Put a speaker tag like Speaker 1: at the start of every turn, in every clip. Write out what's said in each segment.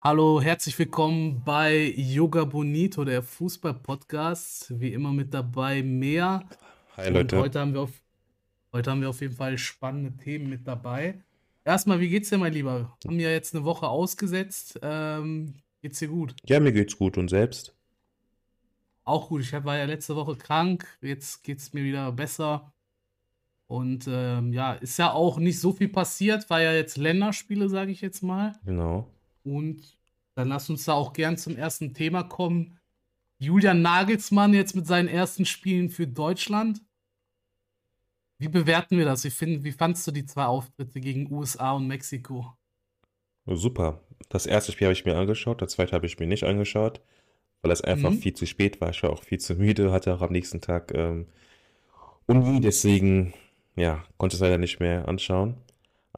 Speaker 1: Hallo, herzlich willkommen bei Yoga Bonito, der Fußball-Podcast. Wie immer mit dabei mehr.
Speaker 2: Hi
Speaker 1: Und
Speaker 2: Leute.
Speaker 1: heute haben wir auf, heute haben wir auf jeden Fall spannende Themen mit dabei. Erstmal, wie geht's dir, mein Lieber? Haben ja jetzt eine Woche ausgesetzt. Ähm, geht's dir gut?
Speaker 2: Ja, mir geht's gut und selbst?
Speaker 1: Auch gut. Ich war ja letzte Woche krank. Jetzt geht's mir wieder besser. Und ähm, ja, ist ja auch nicht so viel passiert. War ja jetzt Länderspiele, sage ich jetzt mal.
Speaker 2: Genau.
Speaker 1: Und dann lass uns da auch gern zum ersten Thema kommen. Julian Nagelsmann jetzt mit seinen ersten Spielen für Deutschland. Wie bewerten wir das? Wie, find, wie fandst du die zwei Auftritte gegen USA und Mexiko?
Speaker 2: Super. Das erste Spiel habe ich mir angeschaut, das zweite habe ich mir nicht angeschaut, weil es einfach
Speaker 1: Mhm.
Speaker 2: viel zu spät war. Ich war auch viel zu müde, hatte auch am nächsten Tag ähm, Uni, deswegen, ja, konnte es leider nicht mehr anschauen.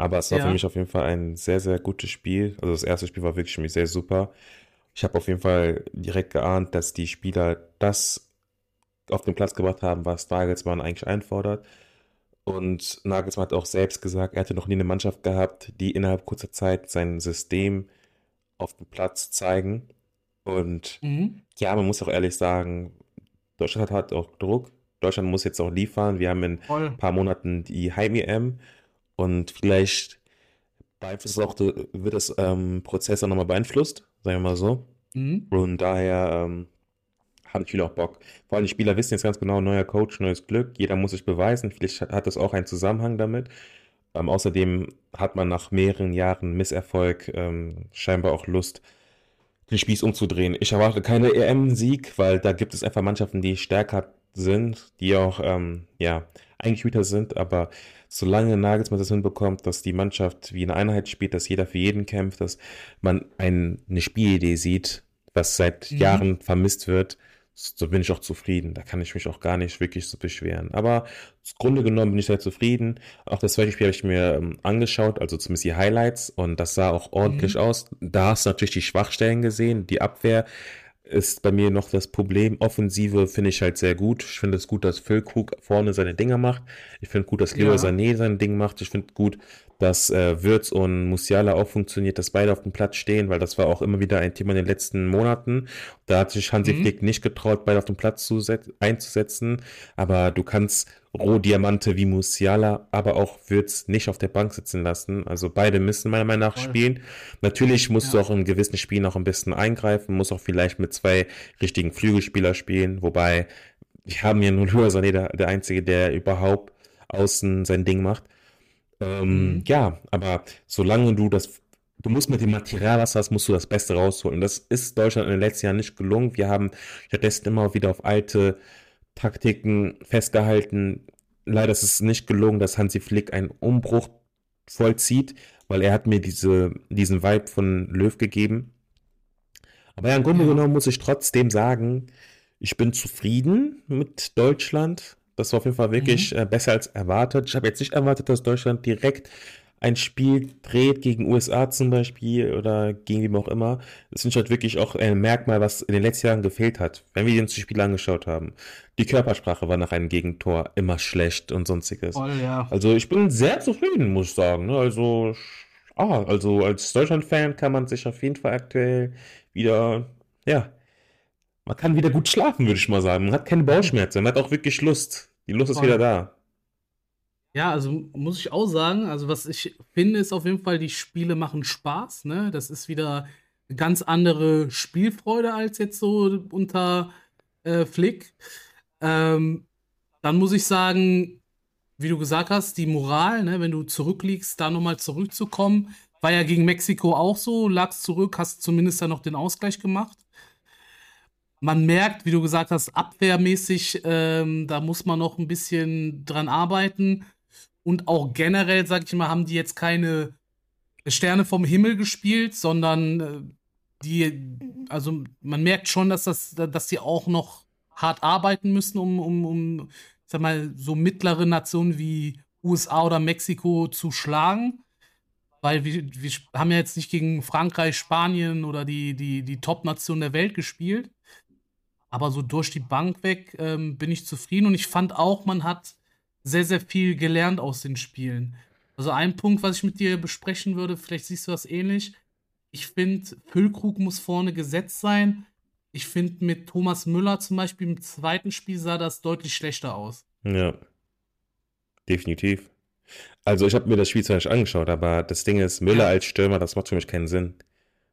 Speaker 2: Aber es war für
Speaker 1: Ja.
Speaker 2: mich auf jeden Fall ein sehr, sehr gutes Spiel. Also das erste Spiel war wirklich für mich sehr super. Ich habe auf jeden Fall direkt geahnt, dass die Spieler das auf den Platz gebracht haben, was Nagelsmann eigentlich einfordert. Und Nagelsmann hat auch selbst gesagt, er hatte noch nie eine Mannschaft gehabt, die innerhalb kurzer Zeit sein System auf dem Platz zeigen. Und
Speaker 1: Mhm.
Speaker 2: ja, man muss auch ehrlich sagen, Deutschland hat auch Druck. Deutschland muss jetzt auch liefern. Wir haben in ein paar Monaten die Heim-EM und vielleicht beeinflusst auch, wird das ähm, Prozess auch nochmal beeinflusst, sagen wir mal so.
Speaker 1: Mhm.
Speaker 2: Und daher ähm, haben die Spieler auch Bock. Vor allem die Spieler wissen jetzt ganz genau, neuer Coach, neues Glück. Jeder muss sich beweisen. Vielleicht hat, hat das auch einen Zusammenhang damit. Ähm, außerdem hat man nach mehreren Jahren Misserfolg ähm, scheinbar auch Lust, den Spieß umzudrehen. Ich erwarte keine EM-Sieg, weil da gibt es einfach Mannschaften, die stärker sind, die auch ähm, ja, eingespielter sind. Aber solange Nagelsmann das hinbekommt, dass die Mannschaft wie eine Einheit spielt, dass jeder für jeden kämpft, dass man ein, eine Spielidee sieht, was seit
Speaker 1: Mhm.
Speaker 2: Jahren vermisst wird, so bin ich auch zufrieden. Da kann ich mich auch gar nicht wirklich so beschweren. Aber im Grunde genommen bin ich sehr zufrieden. Auch das zweite Spiel habe ich mir ähm, angeschaut, also zumindest die Highlights, und das sah auch ordentlich
Speaker 1: Mhm.
Speaker 2: aus. Da hast du natürlich die Schwachstellen gesehen. Die Abwehr ist bei mir noch das Problem. Offensive finde ich halt sehr gut. Ich finde es gut, dass Füllkrug vorne seine Dinger macht. Ich finde gut, dass Leroy
Speaker 1: Ja.
Speaker 2: Sané sein Ding macht. Ich finde gut, dass äh, Wirtz und Musiala auch funktioniert, dass beide auf dem Platz stehen, weil das war auch immer wieder ein Thema in den letzten Monaten. Da hat sich Hansi
Speaker 1: Mhm.
Speaker 2: Flick nicht getraut, beide auf dem Platz zu set- einzusetzen. Aber du kannst Rohdiamante wie Musiala, aber auch Wirtz nicht auf der Bank sitzen lassen. Also beide müssen meiner Meinung nach
Speaker 1: Voll.
Speaker 2: spielen. Natürlich musst du
Speaker 1: Ja.
Speaker 2: auch in gewissen Spielen auch ein bisschen eingreifen, musst auch vielleicht mit zwei richtigen Flügelspieler spielen, wobei wir haben ja nur Sané, der, der Einzige, der überhaupt außen sein Ding macht. Ähm, ja, aber solange du das, du musst mit dem Material, was du hast, musst du das Beste rausholen. Das ist Deutschland in den letzten Jahren nicht gelungen. Wir haben stattdessen immer wieder auf alte Taktiken festgehalten. Leider ist es nicht gelungen, dass Hansi Flick einen Umbruch vollzieht, weil er hat mir diese, diesen Vibe von Löw gegeben. Aber ja, im Grunde genommen muss ich trotzdem sagen, ich bin zufrieden mit Deutschland. Das war auf jeden Fall wirklich
Speaker 1: Mhm.
Speaker 2: äh, besser als erwartet. Ich habe jetzt nicht erwartet, dass Deutschland direkt ein Spiel dreht gegen USA zum Beispiel oder gegen wem auch immer. Das finde ich halt wirklich auch ein Merkmal, was in den letzten Jahren gefehlt hat, wenn wir uns die Spiele angeschaut haben. Die Körpersprache war nach einem Gegentor immer schlecht und sonstiges.
Speaker 1: Voll, ja.
Speaker 2: Also ich bin sehr zufrieden, muss ich sagen. ne? Also, ah, also als Deutschland-Fan kann man sich auf jeden Fall aktuell wieder, ja, man kann wieder gut schlafen, würde ich mal sagen. Man hat keine Bauchschmerzen, man hat auch wirklich Lust. Die Lust ist wieder da.
Speaker 1: Ja, also muss ich auch sagen, also was ich finde, ist auf jeden Fall, die Spiele machen Spaß, ne? Das ist wieder eine ganz andere Spielfreude als jetzt so unter äh, Flick. Ähm, dann muss ich sagen, wie du gesagt hast, die Moral, ne, wenn du zurückliegst, da nochmal zurückzukommen, war ja gegen Mexiko auch so, lagst zurück, hast zumindest dann noch den Ausgleich gemacht. Man merkt, wie du gesagt hast, abwehrmäßig, ähm, da muss man noch ein bisschen dran arbeiten. Und auch generell, sag ich mal, haben die jetzt keine Sterne vom Himmel gespielt, sondern äh, die, also man merkt schon, dass das, dass die auch noch hart arbeiten müssen, um, um, um, ich sag mal, so mittlere Nationen wie USA oder Mexiko zu schlagen. Weil wir, wir haben ja jetzt nicht gegen Frankreich, Spanien oder die, die, die Top-Nation der Welt gespielt. Aber so durch die Bank weg ähm, bin ich zufrieden und ich fand auch, man hat sehr, sehr viel gelernt aus den Spielen. Also ein Punkt, was ich mit dir besprechen würde, vielleicht siehst du das ähnlich. Ich finde, Füllkrug muss vorne gesetzt sein. Ich finde, mit Thomas Müller zum Beispiel im zweiten Spiel sah das deutlich schlechter aus.
Speaker 2: Ja. Definitiv. Also ich habe mir das Spiel zwar nicht angeschaut, aber das Ding ist, Müller als Stürmer, das macht für mich keinen Sinn.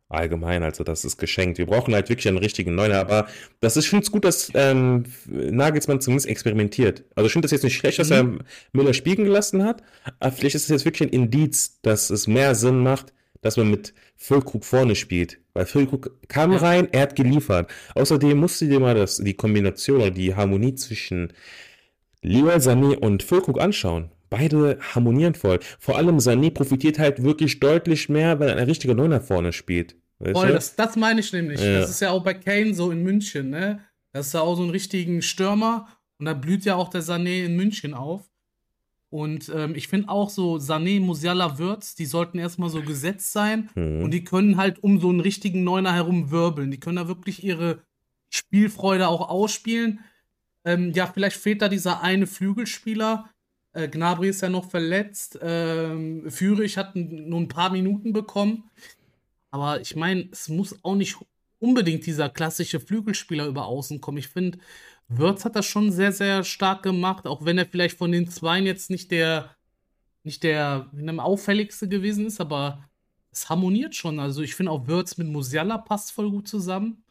Speaker 2: Allgemein, also das ist geschenkt. Wir brauchen halt wirklich einen richtigen Neuner, aber das ist, es gut, dass ähm, Nagelsmann zumindest experimentiert. Also ich finde das jetzt nicht schlecht, dass mhm. er Müller spielen gelassen hat, aber vielleicht ist es jetzt wirklich ein Indiz, dass es mehr Sinn macht, dass man mit Füllkrug vorne spielt. Weil Füllkrug kam ja. rein, er hat geliefert. Außerdem musst du dir mal das, die Kombination oder die Harmonie zwischen Leroy Sané und Füllkrug anschauen. Beide harmonieren voll. Vor allem Sané profitiert halt wirklich deutlich mehr, wenn ein richtiger Neuner vorne spielt.
Speaker 1: Voll, das, das meine ich nämlich. Ja. Das ist ja auch bei Kane so in München, ne? Das ist ja auch so ein richtigen Stürmer und da blüht ja auch der Sané in München auf. Und ähm, ich finde auch so, Sané, Musiala, Würz, die sollten erstmal so gesetzt sein mhm. und die können halt um so einen richtigen Neuner herum wirbeln. Die können da wirklich ihre Spielfreude auch ausspielen. Ähm, ja, vielleicht fehlt da dieser eine Flügelspieler. Äh, Gnabry ist ja noch verletzt. Ähm, Führig hat nur ein paar Minuten bekommen. Aber ich meine, es muss auch nicht unbedingt dieser klassische Flügelspieler über außen kommen. Ich finde, Würz hat das schon sehr, sehr stark gemacht, auch wenn er vielleicht von den Zweien jetzt nicht der, nicht der auffälligste gewesen ist, aber es harmoniert schon. Also ich finde auch Würz mit Musiala passt voll gut zusammen.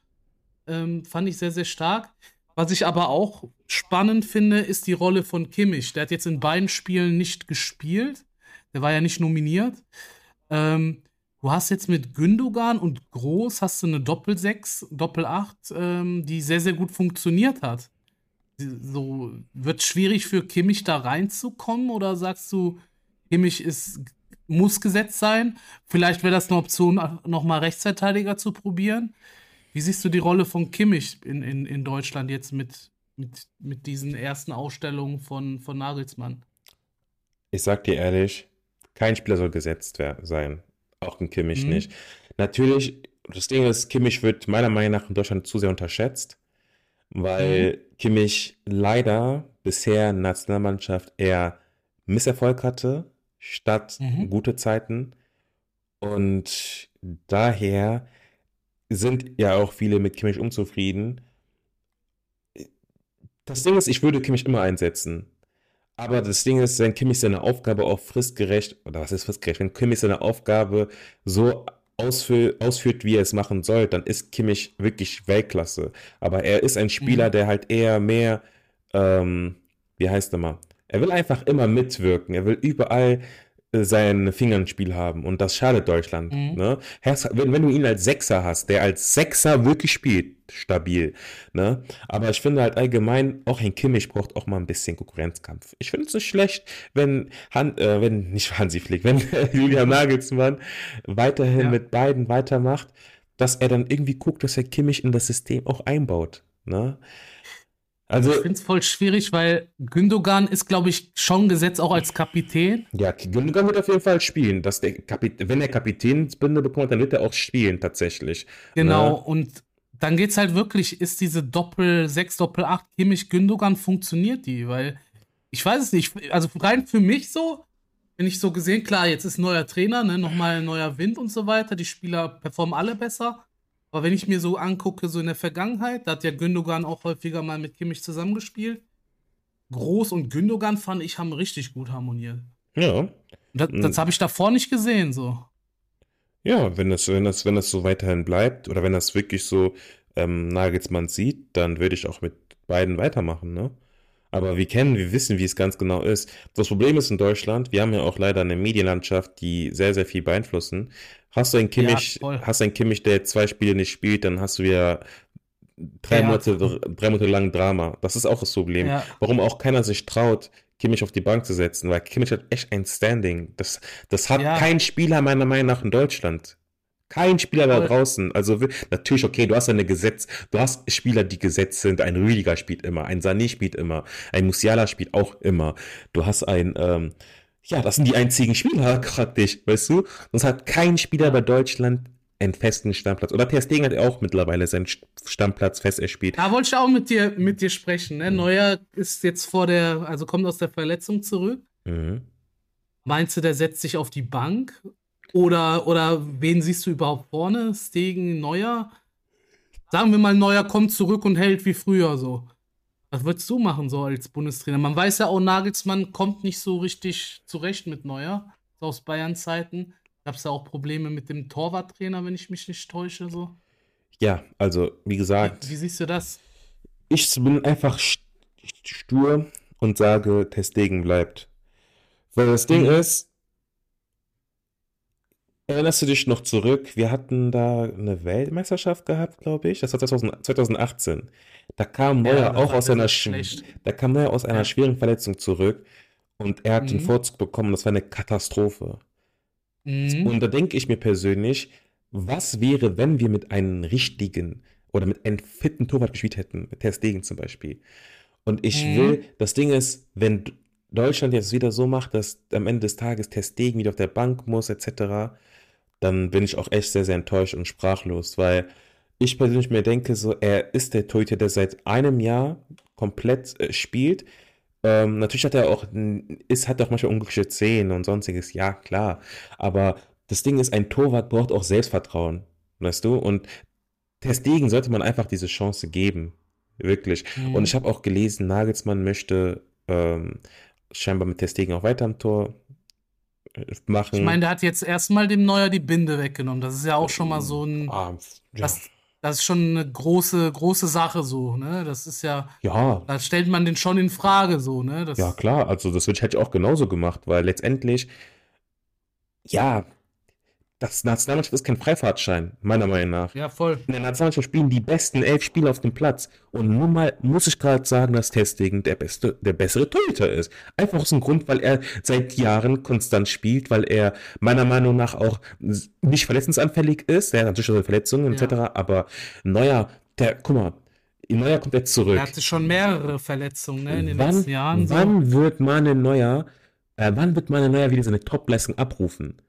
Speaker 1: Ähm, fand ich sehr, sehr stark. Was ich aber auch spannend finde, ist die Rolle von Kimmich. Der hat jetzt in beiden Spielen nicht gespielt. Der war ja nicht nominiert. Ähm, du hast jetzt mit Gündogan und Groß hast du eine Doppel-6, Doppel-8, ähm, die sehr, sehr gut funktioniert hat. So, wird schwierig für Kimmich da reinzukommen oder sagst du, Kimmich ist, muss gesetzt sein? Vielleicht wäre das eine Option, nochmal Rechtsverteidiger zu probieren. Wie siehst du die Rolle von Kimmich in, in, in Deutschland jetzt mit, mit, mit diesen ersten Ausstellungen von, von Nagelsmann?
Speaker 2: Ich sag dir ehrlich, kein Spieler soll gesetzt sein. Auch ein Kimmich mhm. nicht. Natürlich, das Ding ist, Kimmich wird meiner Meinung nach in Deutschland zu sehr unterschätzt, weil mhm. Kimmich leider bisher in der Nationalmannschaft eher Misserfolg hatte, statt mhm. gute Zeiten. Und daher sind ja auch viele mit Kimmich unzufrieden. Das Ding ist, ich würde Kimmich immer einsetzen. Aber das Ding ist, wenn Kimmich seine Aufgabe auch fristgerecht, oder was ist fristgerecht, wenn Kimmich seine Aufgabe so ausführ, ausführt, wie er es machen soll, dann ist Kimmich wirklich Weltklasse. Aber er ist ein Spieler, mhm. der halt eher mehr, ähm, wie heißt er mal? Er will einfach immer mitwirken. Er will überall sein Finger ins Spiel haben und das schadet Deutschland. Mhm. Ne? Wenn, wenn, du ihn als Sechser hast, der als Sechser wirklich spielt, stabil. Ne? Aber ich finde halt allgemein, auch ein Kimmich braucht auch mal ein bisschen Konkurrenzkampf. Ich finde es nicht schlecht, wenn, Han, äh, wenn nicht Hansi Flick, wenn Julian Nagelsmann weiterhin ja. mit beiden weitermacht, dass er dann irgendwie guckt, dass er Kimmich in das System auch einbaut. Ne?
Speaker 1: Also, ich finde es voll schwierig, weil Gündogan ist, glaube ich, schon gesetzt auch als Kapitän.
Speaker 2: Ja, Gündogan wird auf jeden Fall spielen. Dass der Kapit wenn er Kapitänsbinde bekommt, dann wird er auch spielen, tatsächlich.
Speaker 1: Genau, ne? und dann geht es halt wirklich, ist diese Doppel 6, Doppel 8 Kimmich Gündogan, funktioniert die? Weil ich weiß es nicht. Also rein für mich so, bin ich so gesehen, klar, jetzt ist ein neuer Trainer, ne, nochmal neuer Wind und so weiter. Die Spieler performen alle besser. Aber wenn ich mir so angucke, so in der Vergangenheit, da hat ja Gündogan auch häufiger mal mit Kimmich zusammengespielt. Groß und Gündogan fand ich haben richtig gut harmoniert.
Speaker 2: Ja.
Speaker 1: Das, das hm. habe ich davor nicht gesehen, so.
Speaker 2: Ja, wenn das, wenn das, wenn das so weiterhin bleibt oder wenn das wirklich so ähm, Nagelsmann sieht, dann würde ich auch mit beiden weitermachen, ne? Aber wir kennen, wir wissen, wie es ganz genau ist. Das Problem ist in Deutschland, wir haben ja auch leider eine Medienlandschaft, die sehr, sehr viel beeinflussen. Hast du einen Kimmich, ja, hast einen Kimmich, der zwei Spiele nicht spielt, dann hast du ja drei, ja. Monate, drei Monate lang Drama. Das ist auch das Problem. Ja. Warum auch keiner sich traut, Kimmich auf die Bank zu setzen, weil Kimmich hat echt ein Standing. Das, das hat kein Spieler meiner Meinung nach in Deutschland. Kein Spieler da draußen. Also natürlich, okay, du hast eine Gesetz, du hast Spieler, die gesetzt sind. Ein Rüdiger spielt immer, ein Sané spielt immer, ein Musiala spielt auch immer. Du hast ein, ähm, ja, das sind die einzigen Spieler praktisch, weißt du? Sonst hat kein Spieler bei Deutschland einen festen Stammplatz. Oder Ter Stegen hat auch mittlerweile seinen Stammplatz fest erspielt.
Speaker 1: Da wollte ich auch mit dir, mit dir sprechen. Ne? Mhm. Neuer ist jetzt vor der, also kommt aus der Verletzung zurück. Mhm. Meinst du, der setzt sich auf die Bank? Oder, oder wen siehst du überhaupt vorne? Stegen, Neuer? Sagen wir mal, Neuer kommt zurück und hält wie früher so. Was würdest du machen so als Bundestrainer? Man weiß ja auch, Nagelsmann kommt nicht so richtig zurecht mit Neuer. Aus Bayern Zeiten. Gab es ja auch Probleme mit dem Torwarttrainer, wenn ich mich nicht täusche. So.
Speaker 2: Ja, also wie gesagt.
Speaker 1: Wie, wie siehst du das?
Speaker 2: Ich bin einfach stur und sage, Testegen bleibt. Weil das Ding mhm. ist, erinnerst du dich noch zurück? Wir hatten da eine Weltmeisterschaft gehabt, glaube ich. Das war 2018. Da kam Neuer ja, auch aus einer, da kam Neuer aus einer ja. schweren Verletzung zurück und er hat mhm. den Vorzug bekommen. Das war eine Katastrophe. Mhm. Und da denke ich mir persönlich, was wäre, wenn wir mit einem richtigen oder mit einem fitten Torwart gespielt hätten, mit Ter Stegen zum Beispiel. Und ich mhm. will, das Ding ist, wenn Deutschland jetzt wieder so macht, dass am Ende des Tages Ter Stegen wieder auf der Bank muss, etc., dann bin ich auch echt sehr, sehr enttäuscht und sprachlos, weil ich persönlich mir denke, so, er ist der Torhüter, der seit einem Jahr komplett äh, spielt. Ähm, natürlich hat er auch, ist, hat auch manchmal unglückliche Szenen und sonstiges, ja, klar. Aber das Ding ist, ein Torwart braucht auch Selbstvertrauen, weißt du? Und Testegen sollte man einfach diese Chance geben. Wirklich. Mhm. Und ich habe auch gelesen, Nagelsmann möchte ähm, scheinbar mit Testegen auch weiter am Tor äh, machen.
Speaker 1: Ich meine, der hat jetzt erstmal dem Neuer die Binde weggenommen. Das ist ja auch schon mal so ein. Ah, ja. das, das, ist schon eine große, große Sache so, ne? Das ist ja.
Speaker 2: Ja.
Speaker 1: Da stellt man den schon in Frage so, ne?
Speaker 2: Das, ja, klar. Also, das hätte ich auch genauso gemacht, weil letztendlich. Ja, das Nationalmannschaft ist kein Freifahrtschein, meiner Meinung nach.
Speaker 1: Ja, voll.
Speaker 2: In der Nationalmannschaft spielen die besten elf Spieler auf dem Platz. Und nun mal muss ich gerade sagen, dass Testegen der, beste, der bessere Torhüter ist. Einfach aus dem Grund, weil er seit Jahren konstant spielt, weil er meiner Meinung nach auch nicht verletzungsanfällig ist. Er hat natürlich auch Verletzungen etc. Ja. Aber Neuer, der, guck mal, Neuer kommt jetzt zurück. Er
Speaker 1: hatte schon mehrere Verletzungen ne, in den wann, letzten Jahren.
Speaker 2: Wann so. wird Manuel Neuer, äh, wann wird Manuel Neuer wieder seine Topleistung abrufen?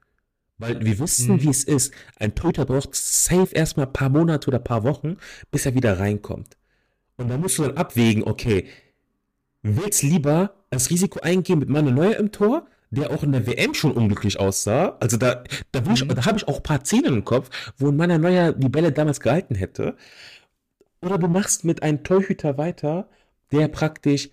Speaker 2: Weil wir wissen, mhm. wie es ist. Ein Torhüter braucht safe erstmal ein paar Monate oder ein paar Wochen, bis er wieder reinkommt. Und da musst du dann abwägen, okay, willst lieber das Risiko eingehen mit meiner Neuer im Tor, der auch in der WM schon unglücklich aussah. Also da, da, mhm. da habe ich auch ein paar Szenen im Kopf, wo meiner Neuer die Bälle damals gehalten hätte. Oder du machst mit einem Torhüter weiter, der praktisch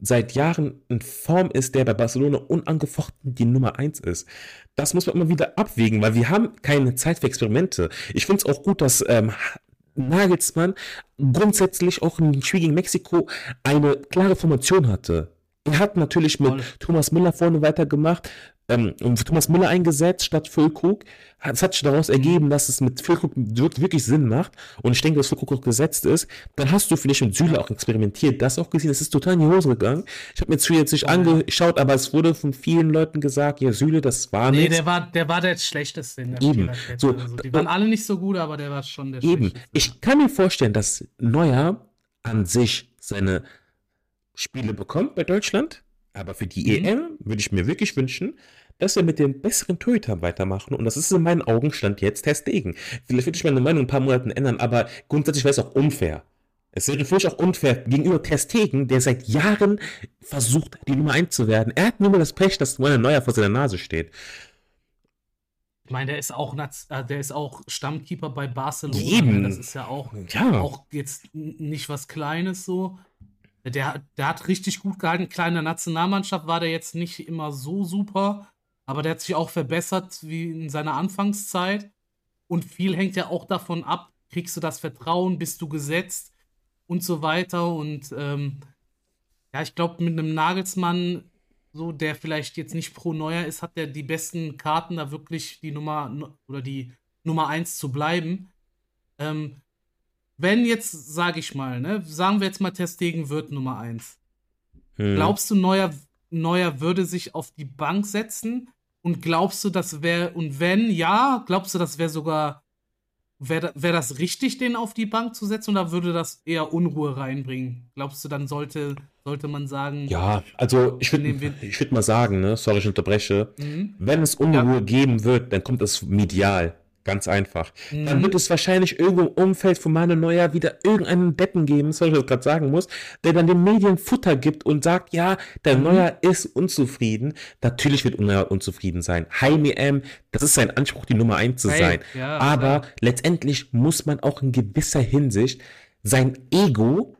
Speaker 2: seit Jahren in Form ist, der bei Barcelona unangefochten die Nummer 1 ist. Das muss man immer wieder abwägen, weil wir haben keine Zeit für Experimente. Ich finde es auch gut, dass ähm, Nagelsmann grundsätzlich auch im Spiel gegen Mexiko eine klare Formation hatte. Er hat natürlich mit. Thomas Müller vorne weitergemacht, ähm, Thomas Müller eingesetzt statt Füllkrug. Es hat sich daraus ergeben, dass es mit Füllkrug wirklich Sinn macht. Und ich denke, dass Füllkrug auch gesetzt ist. Dann hast du vielleicht mit Süle auch experimentiert, das auch gesehen. Das ist total in die Hose gegangen. Ich habe mir Süle jetzt nicht angeschaut, aber es wurde von vielen Leuten gesagt, ja, Süle, das war
Speaker 1: nicht. Nee, der war, der war der schlechteste in der
Speaker 2: Eben. So,
Speaker 1: also, die waren alle nicht so gut, aber der war schon der
Speaker 2: Eben. schlechteste. Ich kann mir vorstellen, dass Neuer an sich seine Spiele bekommt bei Deutschland aber für die mhm. EM würde ich mir wirklich wünschen, dass wir mit den besseren Torhütern weitermachen. Und das ist in meinen Augen Stand jetzt Testegen. Vielleicht würde ich meine Meinung in ein paar Monaten ändern, aber grundsätzlich wäre es auch unfair. Es wäre für mich auch unfair gegenüber Testegen, der seit Jahren versucht, die Nummer 1 zu werden. Er hat nur mal das Pech, dass Manuel Neuer vor seiner Nase steht.
Speaker 1: Ich meine, der ist auch, äh, der ist auch Stammkeeper bei Barcelona.
Speaker 2: Eben.
Speaker 1: Das ist ja auch, ja. auch jetzt nicht was Kleines so. Der, der hat richtig gut gehalten. Kleine Nationalmannschaft war der jetzt nicht immer so super, aber der hat sich auch verbessert wie in seiner Anfangszeit. Und viel hängt ja auch davon ab, kriegst du das Vertrauen, bist du gesetzt und so weiter. Und ähm, ja, ich glaube, mit einem Nagelsmann, so der vielleicht jetzt nicht pro Neuer ist, hat der die besten Karten, da wirklich die Nummer oder die Nummer 1 zu bleiben. Ähm, wenn jetzt, sage ich mal, ne, sagen wir jetzt mal, Testegen wird Nummer 1. Hm. Glaubst du, Neuer, Neuer würde sich auf die Bank setzen? Und glaubst du, das wäre, und wenn ja, glaubst du, das wäre sogar, wäre wär das richtig, den auf die Bank zu setzen, oder würde das eher Unruhe reinbringen? Glaubst du, dann sollte, sollte man sagen.
Speaker 2: Ja, also ich würde ich würd mal sagen, ne, sorry, ich unterbreche, mhm. wenn es Unruhe ja. geben wird, dann kommt es medial. Ganz einfach. Mhm. Dann wird es wahrscheinlich irgendwo im Umfeld von Manuel Neuer wieder irgendeinen Deppen geben, was ich gerade sagen muss, der dann den Medien Futter gibt und sagt, ja, der mhm. Neuer ist unzufrieden. Natürlich wird Neuer unzufrieden sein. Jaime M, das ist sein Anspruch, die Nummer eins zu hey, sein. Ja, Aber ja. letztendlich muss man auch in gewisser Hinsicht sein Ego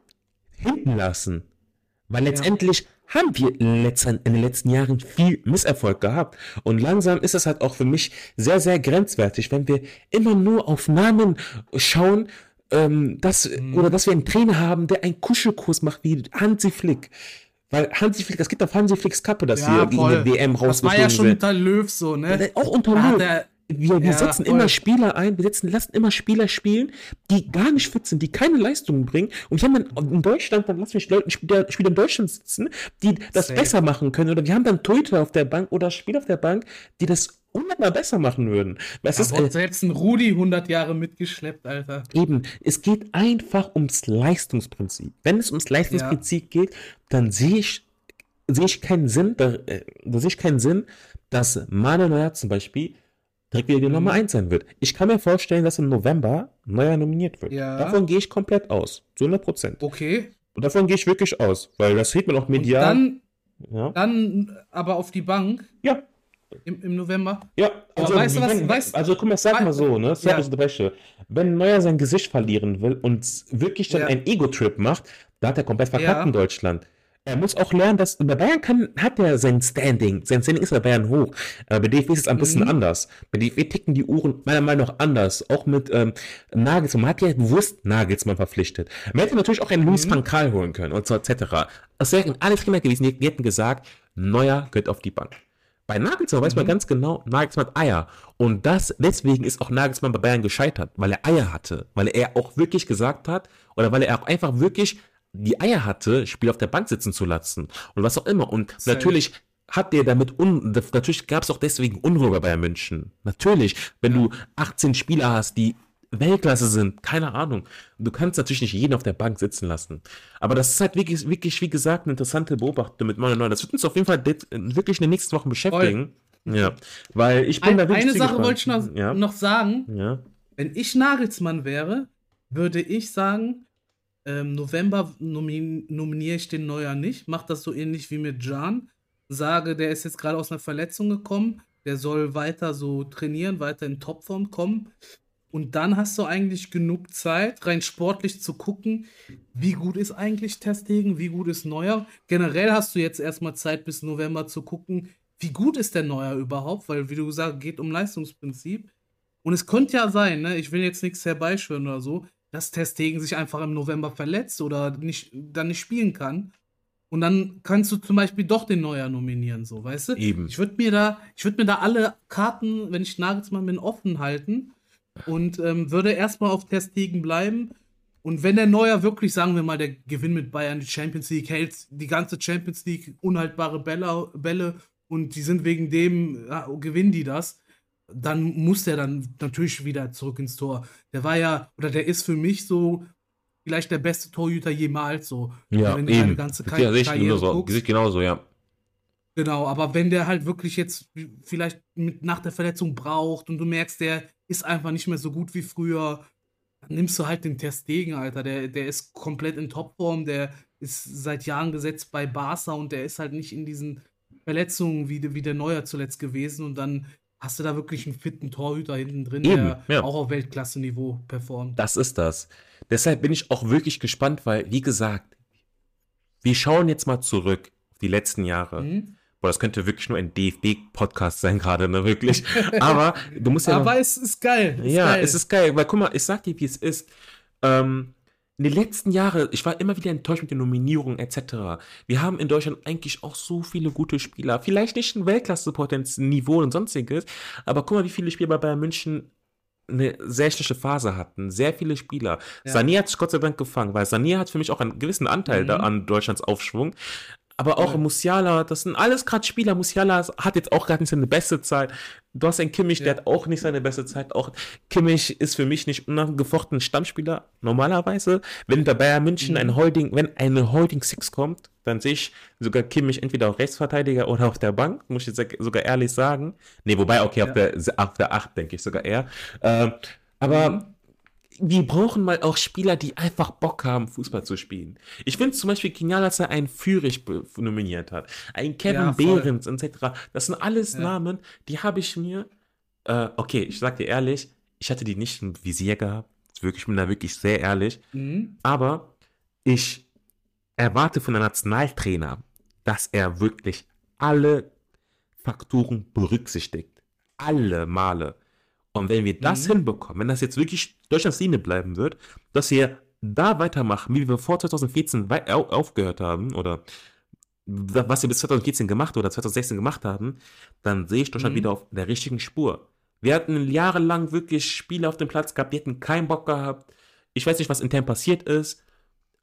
Speaker 2: hinten lassen. Weil letztendlich ja haben wir in, letzten, in den letzten Jahren viel Misserfolg gehabt. Und langsam ist es halt auch für mich sehr, sehr grenzwertig, wenn wir immer nur auf Namen schauen, ähm, dass, mhm. oder dass wir einen Trainer haben, der einen Kuschelkurs macht wie Hansi Flick. Weil Hansi Flick, das gibt auf Hansi Flicks Kappe, dass ja, wir voll. in der WM rausgeflogen sind. Das war ja schon
Speaker 1: unter Löw so, ne?
Speaker 2: Auch unter Löw wir, wir ja, setzen voll. immer Spieler ein, wir setzen, lassen immer Spieler spielen, die gar nicht fit sind, die keine Leistungen bringen. Und wir haben dann in Deutschland, dann lassen wir Leute, Spieler, Spieler in Deutschland sitzen, die das Safe. besser machen können. Oder wir haben dann Twitter auf der Bank oder Spieler auf der Bank, die das hundertmal besser machen würden.
Speaker 1: Es ist äh, selbst ein Rudi 100 Jahre mitgeschleppt, Alter.
Speaker 2: Eben, es geht einfach ums Leistungsprinzip. Wenn es ums Leistungsprinzip ja. geht, dann sehe ich, sehe ich keinen Sinn, da, äh, da sehe ich keinen Sinn, dass Manuel Neuer zum Beispiel direkt wieder die Nummer 1 sein wird. Ich kann mir vorstellen, dass im November neuer nominiert wird. Ja. Davon gehe ich komplett aus. Zu 100 Prozent.
Speaker 1: Okay.
Speaker 2: Und davon gehe ich wirklich aus, weil das sieht man auch medial.
Speaker 1: Und dann, ja. dann aber auf die Bank.
Speaker 2: Ja.
Speaker 1: Im, im November.
Speaker 2: Ja, also, weißt du was, wenn, weißt, also guck mal, sag mal so, ne? Ja. Breche. Wenn Neuer sein Gesicht verlieren will und wirklich dann ja. einen Ego-Trip macht, da hat er komplett verkackt ja. in Deutschland. Er muss auch lernen, dass bei Bayern kann, hat er sein Standing. Sein Standing ist bei Bayern hoch. Aber bei DFB ist es ein bisschen mhm. anders. Bei DFB ticken die Uhren meiner Meinung nach anders. Auch mit ähm, Nagelsmann. Man hat ja bewusst Nagelsmann verpflichtet. Man hätte natürlich auch einen mhm. Luis van Gaal holen können und so etc. Es wären alle Trainer gewesen, die, die hätten gesagt, Neuer gehört auf die Bank. Bei Nagelsmann mhm. weiß man mhm. ganz genau, Nagelsmann hat Eier. Und das, deswegen ist auch Nagelsmann bei Bayern gescheitert, weil er Eier hatte. Weil er auch wirklich gesagt hat, oder weil er auch einfach wirklich die Eier hatte, Spiel auf der Bank sitzen zu lassen und was auch immer. Und Safe. natürlich hat der damit, un natürlich gab es auch deswegen Unruhe bei Bayern München. Natürlich, wenn ja. du 18 Spieler hast, die Weltklasse sind, keine Ahnung. Du kannst natürlich nicht jeden auf der Bank sitzen lassen. Aber das ist halt wirklich, wirklich wie gesagt, eine interessante Beobachtung mit 99. Das wird uns auf jeden Fall wirklich in den nächsten Wochen beschäftigen. Voll. Ja, weil ich bin
Speaker 1: Ein,
Speaker 2: da wirklich
Speaker 1: Eine Sache wollte ich noch, ja. noch sagen. Ja. Wenn ich Nagelsmann wäre, würde ich sagen, ähm, November nomin nominiere ich den Neuer nicht. Mache das so ähnlich wie mit Jan. Sage, der ist jetzt gerade aus einer Verletzung gekommen. Der soll weiter so trainieren, weiter in Topform kommen. Und dann hast du eigentlich genug Zeit, rein sportlich zu gucken, wie gut ist eigentlich Testegen, wie gut ist Neuer. Generell hast du jetzt erstmal Zeit bis November zu gucken, wie gut ist der Neuer überhaupt, weil, wie du gesagt geht um Leistungsprinzip. Und es könnte ja sein, ne, ich will jetzt nichts herbeischwören oder so, dass Testegen sich einfach im November verletzt oder nicht, dann nicht spielen kann. Und dann kannst du zum Beispiel doch den Neuer nominieren, so, weißt du?
Speaker 2: Eben.
Speaker 1: Ich würde mir da, ich würde mir da alle Karten, wenn ich Nagelsmann bin, offen halten und ähm, würde erstmal auf Testegen bleiben. Und wenn der Neuer wirklich, sagen wir mal, der Gewinn mit Bayern die Champions League hält, die ganze Champions League unhaltbare Bälle, Bälle und die sind wegen dem, ja, gewinnen die das, dann muss der dann natürlich wieder zurück ins Tor. Der war ja, oder der ist für mich so vielleicht der beste Torhüter jemals so.
Speaker 2: Ja, wenn eben. ganze Kar ja, ich genauso, guckst, genauso, ja.
Speaker 1: Genau, aber wenn der halt wirklich jetzt vielleicht mit, nach der Verletzung braucht und du merkst, der ist einfach nicht mehr so gut wie früher, dann nimmst du halt den Testegen, Alter. Der, der ist komplett in Topform, der ist seit Jahren gesetzt bei Barca und der ist halt nicht in diesen Verletzungen wie, wie der Neuer zuletzt gewesen und dann hast du da wirklich einen fitten Torhüter hinten drin, Eben, der ja. auch auf Weltklasse-Niveau performt.
Speaker 2: Das ist das. Deshalb bin ich auch wirklich gespannt, weil, wie gesagt, wir schauen jetzt mal zurück auf die letzten Jahre. Mhm. Boah, das könnte wirklich nur ein DFB-Podcast sein gerade, ne, wirklich. Aber du musst ja.
Speaker 1: Aber es ist geil.
Speaker 2: Ist ja, geil. es ist geil, weil guck mal, ich sag dir, wie es ist. Ähm, in den letzten Jahren, ich war immer wieder enttäuscht mit den Nominierungen etc. Wir haben in Deutschland eigentlich auch so viele gute Spieler. Vielleicht nicht ein Weltklasse-Niveau und sonstiges, aber guck mal, wie viele Spieler bei Bayern München eine sehr schlechte Phase hatten. Sehr viele Spieler. Ja. Sané hat sich Gott sei Dank gefangen, weil Sané hat für mich auch einen gewissen Anteil mhm. da an Deutschlands Aufschwung. Aber auch Musiala, das sind alles gerade Spieler. Musiala hat jetzt auch gerade nicht seine beste Zeit. Du hast einen Kimmich, ja. der hat auch nicht seine beste Zeit. Auch Kimmich ist für mich nicht unangefochten Stammspieler normalerweise. Wenn bei Bayern München mhm. ein Holding, wenn eine Holding Six kommt, dann sehe ich sogar Kimmich entweder auf Rechtsverteidiger oder auf der Bank, muss ich jetzt sogar ehrlich sagen. Nee, wobei, okay, ja. auf, der, auf der 8 denke ich sogar eher. Ähm, aber mhm wir brauchen mal auch Spieler, die einfach Bock haben, Fußball zu spielen. Ich finde zum Beispiel genial, dass er einen Führig nominiert hat. Ein Kevin ja, Behrens etc. Das sind alles ja. Namen, die habe ich mir, äh, okay, ich sag dir ehrlich, ich hatte die nicht im Visier gehabt. Wirklich, ich bin da wirklich sehr ehrlich. Mhm. Aber ich erwarte von einem Nationaltrainer, dass er wirklich alle Faktoren berücksichtigt. Alle Male. Und wenn wir das mhm. hinbekommen, wenn das jetzt wirklich Deutschlands Linie bleiben wird, dass wir da weitermachen, wie wir vor 2014 aufgehört haben, oder was wir bis 2014 gemacht oder 2016 gemacht haben, dann sehe ich Deutschland mhm. wieder auf der richtigen Spur. Wir hatten jahrelang wirklich Spiele auf dem Platz gehabt, die hätten keinen Bock gehabt. Ich weiß nicht, was intern passiert ist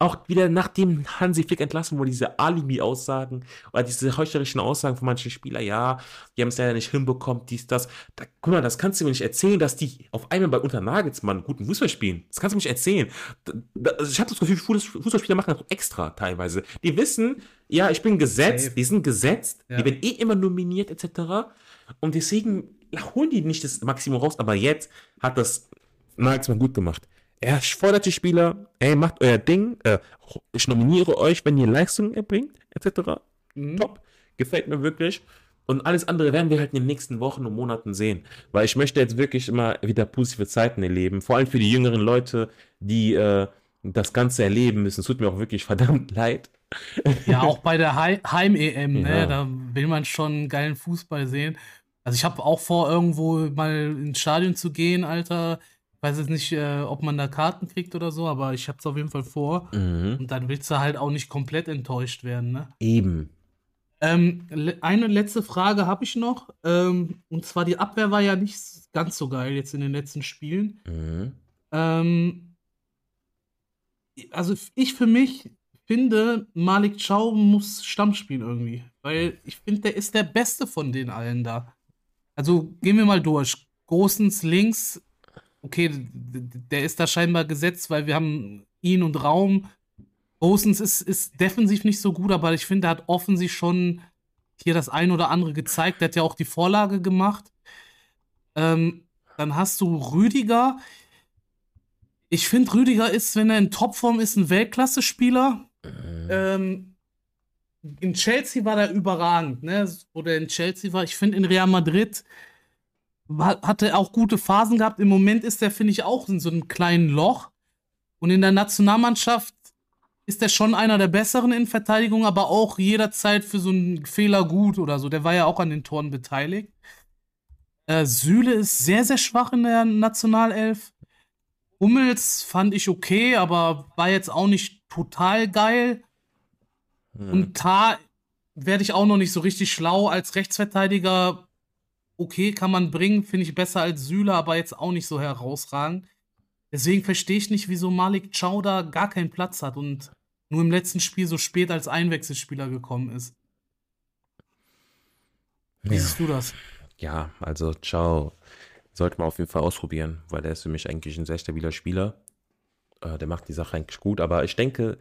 Speaker 2: auch wieder nachdem Hansi Flick entlassen wurde, diese Alibi-Aussagen oder diese heuchlerischen Aussagen von manchen Spielern, ja, die haben es leider nicht hinbekommen, dies, das. Da, guck mal, das kannst du mir nicht erzählen, dass die auf einmal bei Unter Nagelsmann guten Fußball spielen. Das kannst du mir nicht erzählen. Da, also ich habe das Gefühl, Fußballspieler machen das extra teilweise. Die wissen, ja, ich bin gesetzt, Safe. die sind gesetzt, ja. die werden eh immer nominiert, etc. Und deswegen holen die nicht das Maximum raus, aber jetzt hat das Nagelsmann gut gemacht. Er fordert die Spieler, ey, macht euer Ding, äh, ich nominiere euch, wenn ihr Leistung erbringt, etc. Mhm. Top. Gefällt mir wirklich. Und alles andere werden wir halt in den nächsten Wochen und Monaten sehen. Weil ich möchte jetzt wirklich immer wieder positive Zeiten erleben. Vor allem für die jüngeren Leute, die äh, das Ganze erleben müssen. Es tut mir auch wirklich verdammt leid.
Speaker 1: Ja, auch bei der Heim-EM, ne? Ja. Da will man schon geilen Fußball sehen. Also ich habe auch vor, irgendwo mal ins Stadion zu gehen, Alter weiß jetzt nicht, äh, ob man da Karten kriegt oder so, aber ich habe es auf jeden Fall vor. Mhm. Und dann willst du halt auch nicht komplett enttäuscht werden, ne?
Speaker 2: Eben.
Speaker 1: Ähm, eine letzte Frage habe ich noch. Ähm, und zwar die Abwehr war ja nicht ganz so geil jetzt in den letzten Spielen. Mhm. Ähm, also ich für mich finde, Malik Chow muss Stammspiel irgendwie. Weil ich finde, der ist der Beste von den allen da. Also gehen wir mal durch. Großens links okay, der ist da scheinbar gesetzt, weil wir haben ihn und Raum. Osens ist, ist defensiv nicht so gut, aber ich finde, er hat offensiv schon hier das ein oder andere gezeigt. Der hat ja auch die Vorlage gemacht. Ähm, dann hast du Rüdiger. Ich finde, Rüdiger ist, wenn er in Topform ist, ein Weltklasse-Spieler. Mhm. Ähm, in Chelsea war der überragend, ne? Wo der in Chelsea war. Ich finde, in Real Madrid hatte auch gute Phasen gehabt. Im Moment ist er, finde ich, auch in so einem kleinen Loch. Und in der Nationalmannschaft ist er schon einer der besseren in Verteidigung, aber auch jederzeit für so einen Fehler gut oder so. Der war ja auch an den Toren beteiligt. Äh, Süle ist sehr, sehr schwach in der Nationalelf. Hummels fand ich okay, aber war jetzt auch nicht total geil. Hm. Und Tar werde ich auch noch nicht so richtig schlau als Rechtsverteidiger okay, kann man bringen, finde ich besser als Süle, aber jetzt auch nicht so herausragend. Deswegen verstehe ich nicht, wieso Malik Chow da gar keinen Platz hat und nur im letzten Spiel so spät als Einwechselspieler gekommen ist. Wie ja. siehst du das?
Speaker 2: Ja, also Chow sollte man auf jeden Fall ausprobieren, weil der ist für mich eigentlich ein sehr stabiler Spieler. Äh, der macht die Sache eigentlich gut, aber ich denke,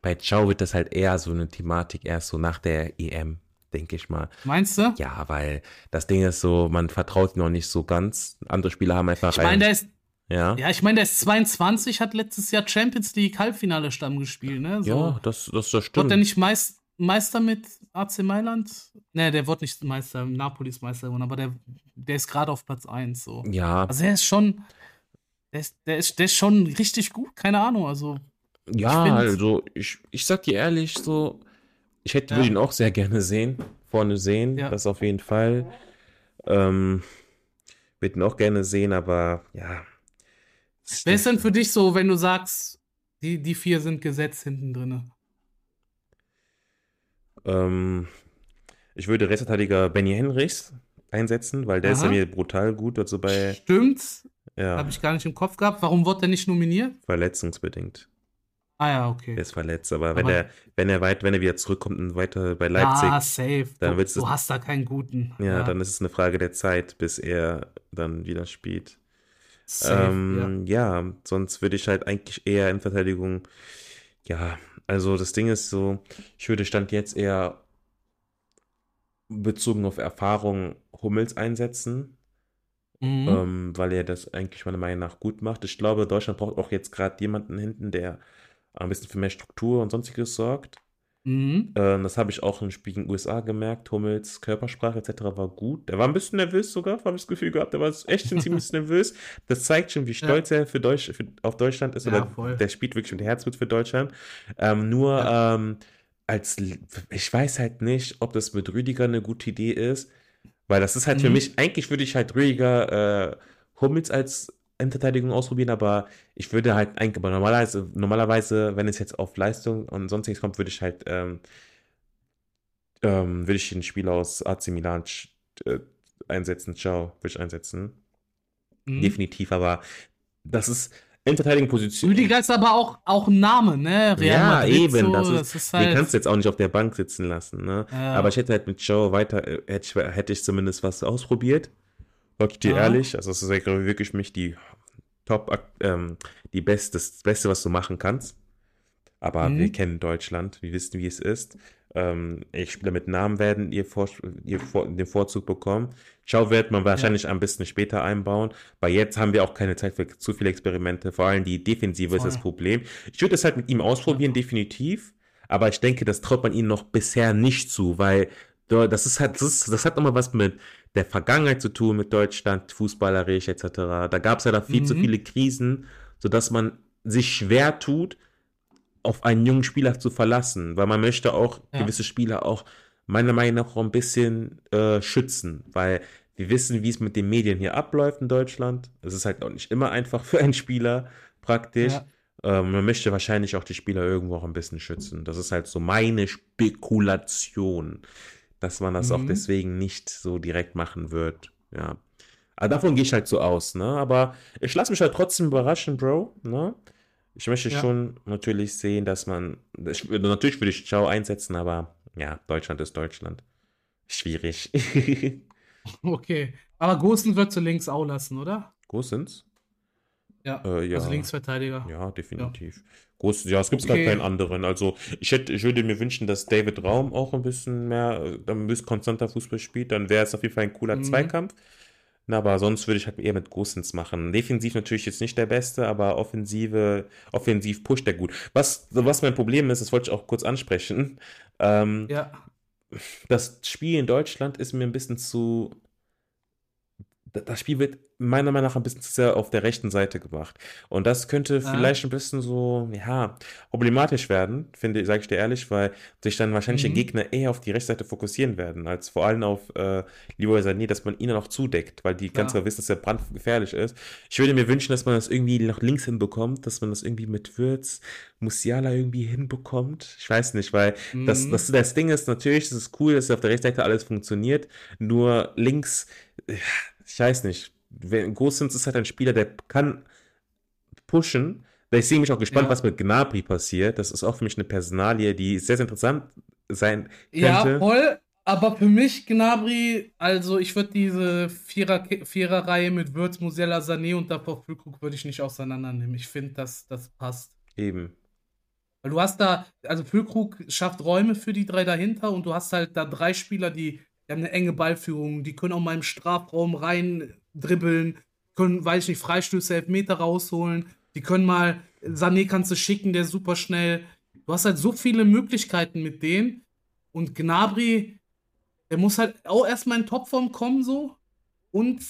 Speaker 2: bei Chow wird das halt eher so eine Thematik erst so nach der EM denke ich mal.
Speaker 1: Meinst du?
Speaker 2: Ja, weil das Ding ist so, man vertraut noch nicht so ganz. Andere Spieler haben einfach.
Speaker 1: Ich meine, der ist. Ja. ja, ich meine, der ist 22, hat letztes Jahr Champions League Halbfinale Stamm gespielt, ne?
Speaker 2: So. Ja, das, das, das stimmt.
Speaker 1: Wird der nicht Meist, Meister mit AC Mailand? Ne, der wird nicht Meister, Napoli ist Meister geworden, aber der, der ist gerade auf Platz 1, so.
Speaker 2: Ja.
Speaker 1: Also er ist schon, der ist, der ist, der ist schon richtig gut, keine Ahnung, also.
Speaker 2: Ja, ich also ich, ich sag dir ehrlich, so, ich hätte ja. ihn auch sehr gerne sehen, vorne sehen, ja. das auf jeden Fall. Ähm, würde ihn auch gerne sehen, aber ja.
Speaker 1: Wer ist denn für dich so, wenn du sagst, die, die vier sind gesetzt hinten drin?
Speaker 2: Ähm, ich würde Rechtsverteidiger Benny Henrichs einsetzen, weil der Aha. ist ja mir brutal gut. Also bei,
Speaker 1: Stimmt. Ja. Habe ich gar nicht im Kopf gehabt. Warum wurde der nicht nominiert?
Speaker 2: Verletzungsbedingt.
Speaker 1: Ah ja,
Speaker 2: Der
Speaker 1: okay.
Speaker 2: ist verletzt, aber wenn
Speaker 1: Aber
Speaker 2: er, wenn er weit, wenn er wieder zurückkommt und weiter bei Leipzig,
Speaker 1: ja, safe.
Speaker 2: dann
Speaker 1: Du, du hast da keinen guten.
Speaker 2: ja,
Speaker 1: Ja,
Speaker 2: dann ist es eine Frage der Zeit, bis er dann wieder spielt.
Speaker 1: safe, ja.
Speaker 2: Ähm, ja, sonst würde ich halt eigentlich eher in Verteidigung, ja, also das Ding ist so, ich würde Stand jetzt eher bezogen auf Erfahrung Hummels einsetzen,
Speaker 1: Mhm.
Speaker 2: ähm, weil er das eigentlich meiner Meinung nach gut macht. Ich glaube, Deutschland braucht auch jetzt gerade jemanden hinten, der ein bisschen für mehr Struktur und sonstiges sorgt.
Speaker 1: Mhm.
Speaker 2: Ähm, das habe ich auch im Spiel in den USA gemerkt. Hummels Körpersprache etc. war gut. Er war ein bisschen nervös sogar, habe ich das Gefühl gehabt. Er war echt schon ziemlich nervös. Das zeigt schon, wie
Speaker 1: Ja,
Speaker 2: stolz er für Deutsch, für, auf Deutschland ist.
Speaker 1: ja,
Speaker 2: der spielt wirklich mit Herzblut für Deutschland. Ähm, nur
Speaker 1: Ja.
Speaker 2: ähm, als, ich weiß halt nicht, ob das mit Rüdiger eine gute Idee ist. Weil das ist halt für
Speaker 1: Mhm.
Speaker 2: mich, eigentlich würde ich halt Rüdiger äh, Hummels als Innenverteidigung ausprobieren, aber ich würde halt eigentlich, aber normalerweise, normalerweise, wenn es jetzt auf Leistung und sonstiges kommt, würde ich halt, ähm, ähm, würde ich den Spieler aus AC Milan äh, einsetzen. Ciao, würde ich einsetzen.
Speaker 1: Mhm.
Speaker 2: Definitiv, aber das ist Innenverteidigung-Position.
Speaker 1: Rüdiger ist aber auch, auch ein Name, ne? Real
Speaker 2: Ja,
Speaker 1: Madrid,
Speaker 2: eben,
Speaker 1: so,
Speaker 2: das ist,
Speaker 1: das ist
Speaker 2: den
Speaker 1: halt.
Speaker 2: kannst du jetzt auch nicht auf der Bank sitzen lassen, ne? Aber ich
Speaker 1: Ja.
Speaker 2: hätte halt mit Joe weiter, äh, hätte ich, hätte ich zumindest was ausprobiert. Sag ich dir
Speaker 1: Ja.
Speaker 2: ehrlich, also das ist ja wirklich mich die Top, ähm, die Beste, das Beste, was du machen kannst. Aber wir
Speaker 1: Mhm.
Speaker 2: kennen Deutschland, wir wissen, wie es ist. Ähm, ich Spieler mit Namen werden ihr, Vor ihr Vor den Vorzug bekommen. Ciao wird man
Speaker 1: Ja.
Speaker 2: wahrscheinlich ein bisschen später einbauen, weil jetzt haben wir auch keine Zeit für zu viele Experimente. Vor allem die Defensive ist das
Speaker 1: Voll.
Speaker 2: Problem. Ich würde es halt mit ihm
Speaker 1: Ja.
Speaker 2: ausprobieren, definitiv. Aber ich denke, das traut man ihm noch bisher nicht zu, weil da- das ist halt, das, ist, das hat nochmal was mit der Vergangenheit zu tun, mit Deutschland, fußballerisch etc. Da gab es ja da viel zu
Speaker 1: Mhm.
Speaker 2: viele Krisen, sodass man sich schwer tut, auf einen jungen Spieler zu verlassen, weil man möchte auch
Speaker 1: Ja.
Speaker 2: gewisse Spieler auch meiner Meinung nach auch ein bisschen äh, schützen, weil wir wissen, wie es mit den Medien hier abläuft in Deutschland. Es ist halt auch nicht immer einfach für einen Spieler praktisch.
Speaker 1: Ja.
Speaker 2: Ähm, man möchte wahrscheinlich auch die Spieler irgendwo auch ein bisschen schützen. Das ist halt so meine Spekulation, dass man das auch
Speaker 1: Mhm.
Speaker 2: deswegen nicht so direkt machen wird. Ja. Aber davon gehe ich halt so aus, ne? Aber ich lasse mich halt trotzdem überraschen, Bro, ne? Ich möchte
Speaker 1: Ja.
Speaker 2: schon natürlich sehen, dass man. Ich, natürlich würde ich Ciao einsetzen, aber ja, Deutschland ist Deutschland. Schwierig.
Speaker 1: Okay. Aber Gosens wird zu links auch lassen, oder?
Speaker 2: Gosens?
Speaker 1: Ja.
Speaker 2: Äh, ja.
Speaker 1: Also Linksverteidiger.
Speaker 2: Ja, definitiv. Groß, ja, es gibt gar
Speaker 1: Okay.
Speaker 2: keinen anderen. Also ich hätte, ich würde mir wünschen, dass David Raum auch ein bisschen mehr, äh, ein bisschen konstanter Fußball spielt. Dann wäre es auf jeden Fall ein cooler
Speaker 1: Mhm.
Speaker 2: Zweikampf. Na, aber sonst würde ich halt eher mit Gosens machen. Defensiv natürlich jetzt nicht der Beste, aber offensive, offensiv pusht er gut. Was, was mein Problem ist, das wollte ich auch kurz ansprechen. Ähm,
Speaker 1: Ja.
Speaker 2: das Spiel in Deutschland ist mir ein bisschen zu. Da- Das Spiel wird meiner Meinung nach ein bisschen zu sehr auf der rechten Seite gemacht. Und das könnte
Speaker 1: Ja.
Speaker 2: vielleicht ein bisschen so, ja, problematisch werden, finde, sage ich dir ehrlich, weil sich dann wahrscheinlich die
Speaker 1: Mhm.
Speaker 2: Gegner eher auf die rechte Seite fokussieren werden, als vor allem auf äh, Leroy Sané, dass man ihn auch zudeckt, weil die ganz
Speaker 1: Klar.
Speaker 2: genau wissen, dass er brandgefährlich ist. Ich würde mir wünschen, dass man das irgendwie nach links hinbekommt, dass man das irgendwie mit Würz, Musiala irgendwie hinbekommt. Ich weiß nicht, weil das,
Speaker 1: Mhm.
Speaker 2: das, das Ding ist natürlich, es ist cool, dass auf der rechten Seite alles funktioniert, nur links, ich weiß nicht. Gosens ist halt ein Spieler, der kann pushen. Ich sehe mich auch gespannt,
Speaker 1: Ja.
Speaker 2: was mit Gnabry passiert. Das ist auch für mich eine Personalie, die sehr, sehr interessant sein
Speaker 1: Ja,
Speaker 2: könnte.
Speaker 1: voll. Aber für mich, Gnabry, also ich würde diese Vierer, Viererreihe mit Würz, Musiala, Sané und davor Füllkrug würde ich nicht auseinandernehmen. Ich finde, das, das passt.
Speaker 2: Eben.
Speaker 1: Weil du hast da, also Füllkrug schafft Räume für die drei dahinter und du hast halt da drei Spieler, die, die haben eine enge Ballführung, die können auch mal im Strafraum rein dribbeln, können, weiß ich nicht, Freistöße, Elfmeter rausholen, die können mal, Sané kannst du schicken, der ist super schnell. Du hast halt so viele Möglichkeiten mit denen und Gnabry, der muss halt auch erstmal in Topform kommen so und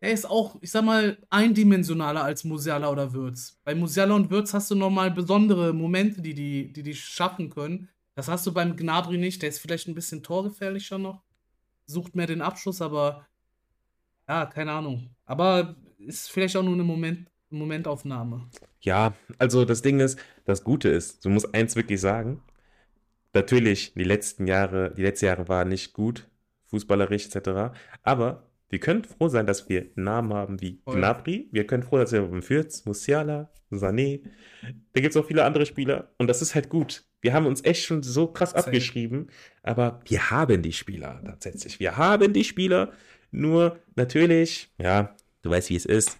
Speaker 1: er ist auch, ich sag mal, eindimensionaler als Musiala oder Würz. Bei Musiala und Würz hast du nochmal besondere Momente, die die, die die schaffen können. Das hast du beim Gnabry nicht. Der ist vielleicht ein bisschen torgefährlicher noch. Sucht mehr den Abschluss, aber ja, keine Ahnung. Aber ist vielleicht auch nur eine Moment, Momentaufnahme.
Speaker 2: Ja, also das Ding ist, das Gute ist, du musst eins wirklich sagen. Natürlich, die letzten Jahre, die letzten Jahre waren nicht gut, fußballerisch etc. Aber Wir können froh sein, dass wir Namen haben wie
Speaker 1: Voll.
Speaker 2: Gnabry. Wir können froh sein, dass wir haben Fürth, Musiala, Sané. Da gibt es auch viele andere Spieler. Und das ist halt gut. Wir haben uns echt schon so krass
Speaker 1: Safe.
Speaker 2: abgeschrieben. Aber wir haben die Spieler tatsächlich. Wir haben die Spieler. Nur natürlich, ja, du weißt, wie es ist.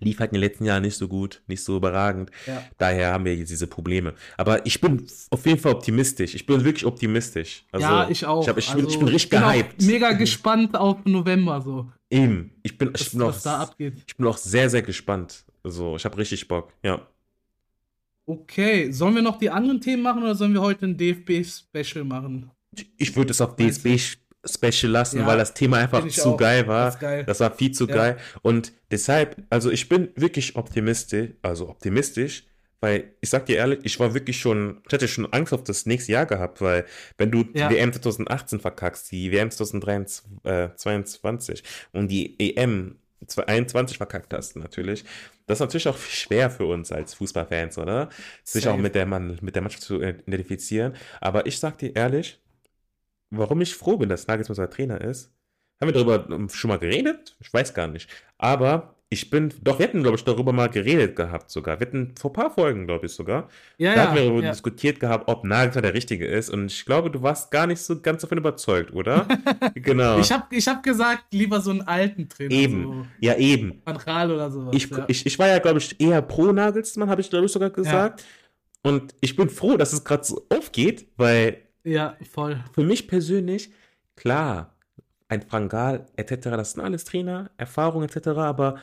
Speaker 2: Lief halt in den letzten Jahren nicht so gut, nicht so überragend.
Speaker 1: Ja.
Speaker 2: Daher haben wir jetzt diese Probleme. Aber ich bin auf jeden Fall optimistisch. Ich bin wirklich optimistisch. Also,
Speaker 1: ja, ich auch.
Speaker 2: Ich, hab, ich, bin,
Speaker 1: Also,
Speaker 2: ich bin richtig
Speaker 1: bin
Speaker 2: gehypt.
Speaker 1: Mega gespannt auf November so.
Speaker 2: Eben. Ich bin, ich
Speaker 1: Was,
Speaker 2: bin, auch,
Speaker 1: was da abgeht.
Speaker 2: ich bin auch sehr, sehr gespannt. Also, ich habe richtig Bock. Ja.
Speaker 1: Okay, sollen wir noch die anderen Themen machen oder sollen wir heute ein DFB-Special machen?
Speaker 2: Ich würde es auf
Speaker 1: Meinst
Speaker 2: DSB-Special lassen,
Speaker 1: Ja,
Speaker 2: weil das Thema einfach zu
Speaker 1: auch.
Speaker 2: geil war.
Speaker 1: Das geil.
Speaker 2: Das war viel zu
Speaker 1: Ja.
Speaker 2: geil. Und deshalb, also ich bin wirklich optimistisch, also optimistisch, weil ich sag dir ehrlich, ich war wirklich schon, ich hatte schon Angst auf das nächste Jahr gehabt, weil wenn du
Speaker 1: Ja.
Speaker 2: die WM 2018 verkackst, die WM 2022 und die EM 2021 verkackt hast, natürlich, das ist natürlich auch schwer für uns als Fußballfans, oder? Sich
Speaker 1: Safe.
Speaker 2: auch mit der, Mann, mit der Mannschaft zu identifizieren. Aber ich sag dir ehrlich, warum ich froh bin, dass Nagelsmann unser Trainer ist, haben wir darüber schon mal geredet? Ich weiß gar nicht. Aber ich bin, doch, wir hatten, glaube ich, darüber mal geredet gehabt sogar. Wir hatten vor ein paar Folgen, glaube ich, sogar.
Speaker 1: Ja,
Speaker 2: Da hatten wir
Speaker 1: ja.
Speaker 2: darüber
Speaker 1: ja.
Speaker 2: diskutiert gehabt, ob Nagelsmann der Richtige ist. Und ich glaube, du warst gar nicht so ganz davon überzeugt, oder? genau.
Speaker 1: Ich habe ich hab gesagt, lieber so einen alten Trainer.
Speaker 2: eben.
Speaker 1: So
Speaker 2: Ja, eben.
Speaker 1: Van Gaal oder sowas.
Speaker 2: Ich,
Speaker 1: ja.
Speaker 2: ich, ich war ja, glaube ich, eher pro Nagelsmann, habe ich, glaube ich, sogar gesagt. Und ich bin froh, dass es gerade so aufgeht, weil
Speaker 1: ja, voll.
Speaker 2: für mich persönlich, klar, ein Frangal etc., das sind alles Trainer, Erfahrung etc., aber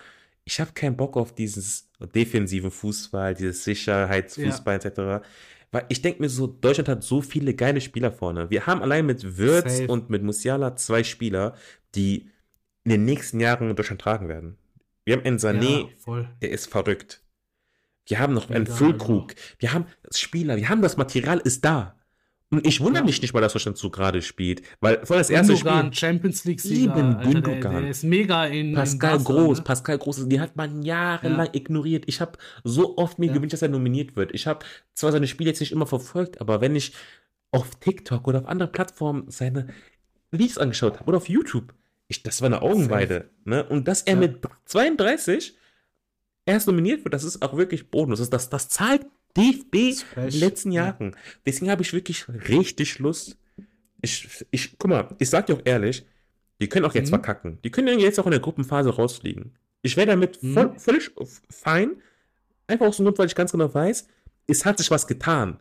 Speaker 2: ich habe keinen Bock auf dieses defensive Fußball, dieses Sicherheitsfußball etc., weil ich denke mir so, Deutschland hat so viele geile Spieler vorne. Wir haben allein mit Würz
Speaker 1: Safe.
Speaker 2: und mit Musiala zwei Spieler, die in den nächsten Jahren Deutschland tragen werden. Wir haben einen Sané,
Speaker 1: ja,
Speaker 2: der ist verrückt. Wir haben noch einen
Speaker 1: Mega,
Speaker 2: Füllkrug. Wir haben Spieler, wir haben das Material, ist da. Und ich wundere
Speaker 1: Ja.
Speaker 2: mich nicht mal, dass Deutschland so gerade spielt. Weil vor das erste
Speaker 1: Gündogan,
Speaker 2: Spiel,
Speaker 1: Champions League-Sieger.
Speaker 2: Eben,
Speaker 1: Alter, der,
Speaker 2: Gündogan.
Speaker 1: der ist mega in.
Speaker 2: Pascal
Speaker 1: in
Speaker 2: Groß,
Speaker 1: ne?
Speaker 2: Pascal Groß, die hat man jahrelang
Speaker 1: Ja.
Speaker 2: ignoriert. Ich habe so oft mir
Speaker 1: Ja.
Speaker 2: gewünscht, dass er nominiert wird. Ich habe zwar seine Spiele jetzt nicht immer verfolgt, aber wenn ich auf TikTok oder auf anderen Plattformen seine Videos angeschaut habe oder auf YouTube, ich, das war eine Augenweide. Ne? Und dass er mit 32 erst nominiert wird, das ist auch wirklich Bonus. Das, das, das zahlt DFB in
Speaker 1: Fresh.
Speaker 2: den letzten
Speaker 1: Ja.
Speaker 2: Jahren. Deswegen habe ich wirklich richtig Lust. Ich, ich, guck mal, ich sag dir auch ehrlich, die können auch jetzt
Speaker 1: Mhm.
Speaker 2: verkacken. Die können jetzt auch in der Gruppenphase rausfliegen. Ich wäre damit
Speaker 1: Mhm.
Speaker 2: voll, völlig fein. Einfach aus dem Grund, weil ich ganz genau weiß, es hat sich was getan.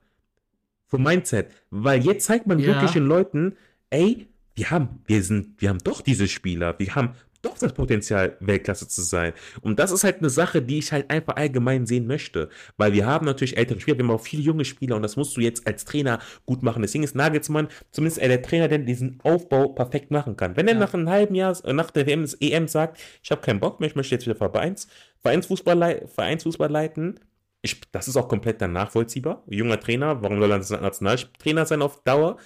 Speaker 2: Vom Mindset. Weil jetzt zeigt man
Speaker 1: Ja.
Speaker 2: wirklich den Leuten, ey, wir haben, wir sind, wir haben doch diese Spieler, wir haben doch das Potenzial, Weltklasse zu sein. Und das ist halt eine Sache, die ich halt einfach allgemein sehen möchte. Weil wir haben natürlich ältere Spieler, wir haben auch viele junge Spieler und das musst du jetzt als Trainer gut machen. Deswegen ist Nagelsmann zumindest der Trainer, der diesen Aufbau perfekt machen kann. Wenn er
Speaker 1: Ja.
Speaker 2: nach einem halben Jahr, äh, nach der WM, EM sagt, ich habe keinen Bock mehr, ich möchte jetzt wieder Vereins, Vereinsfußball, Vereinsfußball leiten, ich, das ist auch komplett dann nachvollziehbar. Junger Trainer, warum soll er Nationaltrainer sein auf Dauer?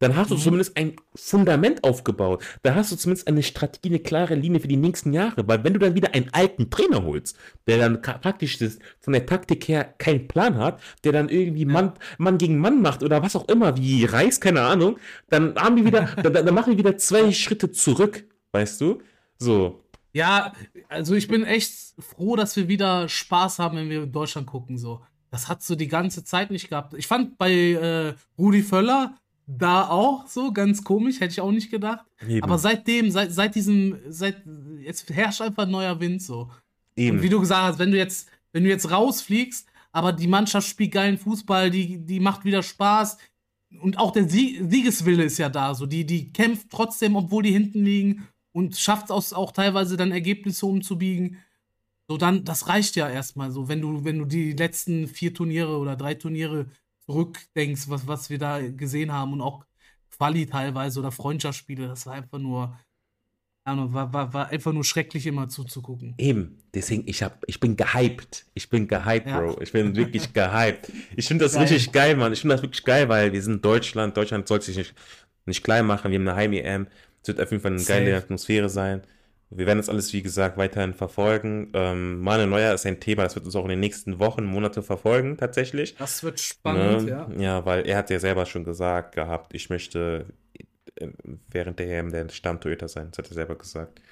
Speaker 2: Dann hast du
Speaker 1: Mhm.
Speaker 2: zumindest ein Fundament aufgebaut. Da hast du zumindest eine Strategie, eine klare Linie für die nächsten Jahre. Weil wenn du dann wieder einen alten Trainer holst, der dann praktisch das, von der Taktik her keinen Plan hat, der dann irgendwie Mann, Mann gegen Mann macht oder was auch immer, wie Reis, keine Ahnung, dann haben wir wieder, dann, dann machen wir wieder zwei Schritte zurück, weißt du? So.
Speaker 1: Ja, also ich bin echt froh, dass wir wieder Spaß haben, wenn wir in Deutschland gucken. So. Das hat so die ganze Zeit nicht gehabt. Ich fand bei äh, Rudi Völler da auch so ganz komisch, hätte ich auch nicht gedacht.
Speaker 2: Eben.
Speaker 1: Aber seitdem, seit, seit diesem, seit, jetzt herrscht einfach ein neuer Wind so.
Speaker 2: eben.
Speaker 1: Und wie du gesagt hast, wenn du jetzt, wenn du jetzt rausfliegst, aber die Mannschaft spielt geilen Fußball, die, die macht wieder Spaß. Und auch der Sie Siegeswille ist ja da. So, die, die kämpft trotzdem, obwohl die hinten liegen und schafft es auch teilweise dann Ergebnisse umzubiegen. So, dann, das reicht ja erstmal so, wenn du, wenn du die letzten vier Turniere oder drei Turniere zurückdenkst, was, was wir da gesehen haben und auch Quali teilweise oder Freundschaftsspiele, das war einfach nur, war, war, war einfach nur schrecklich immer zuzugucken.
Speaker 2: Eben, deswegen, ich, hab, ich bin gehypt. Ich bin gehypt,
Speaker 1: Ja.
Speaker 2: Bro. Ich bin wirklich gehypt. Ich finde das
Speaker 1: Geil.
Speaker 2: richtig geil, Mann. Ich finde das wirklich geil, weil wir sind Deutschland. Deutschland soll sich nicht, nicht klein machen. Wir haben eine Heim-EM. Es wird auf jeden Fall eine
Speaker 1: Safe.
Speaker 2: geile Atmosphäre sein. Wir werden das alles, wie gesagt, weiterhin verfolgen. Ähm, Manuel Neuer ist ein Thema, das wird uns auch in den nächsten Wochen, Monate verfolgen, tatsächlich.
Speaker 1: Das wird spannend,
Speaker 2: Ne?
Speaker 1: ja.
Speaker 2: Ja, weil er hat ja selber schon gesagt gehabt, ich möchte äh, während der EM der Stammtorhüter sein. Das hat er selber gesagt.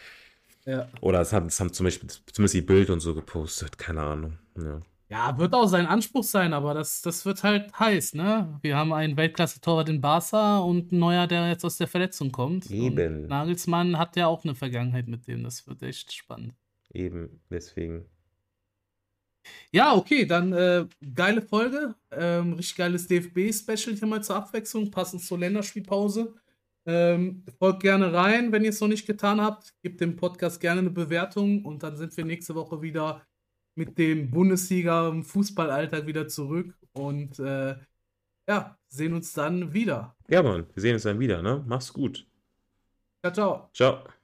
Speaker 1: Ja.
Speaker 2: Oder es haben, das haben zum Beispiel zumindest die Bild und so gepostet. Keine Ahnung. Ja.
Speaker 1: Ja, wird auch sein Anspruch sein, aber das, das wird halt heiß, ne? Wir haben einen Weltklasse-Torwart in Barca und einen Neuer, der jetzt aus der Verletzung kommt.
Speaker 2: Eben.
Speaker 1: Und Nagelsmann hat ja auch eine Vergangenheit mit dem. Das wird echt spannend.
Speaker 2: Eben, deswegen.
Speaker 1: Ja, okay, dann äh, geile Folge. Ähm, richtig geiles DFB-Special hier mal zur Abwechslung, passend zur Länderspielpause. Ähm, folgt gerne rein, wenn ihr es noch nicht getan habt. Gebt dem Podcast gerne eine Bewertung und dann sind wir nächste Woche wieder mit dem Bundesliga im Fußballalltag wieder zurück und äh, ja, sehen uns dann wieder.
Speaker 2: Ja, Mann, wir sehen uns dann wieder, ne? Mach's gut.
Speaker 1: Ciao, ciao.
Speaker 2: Ciao.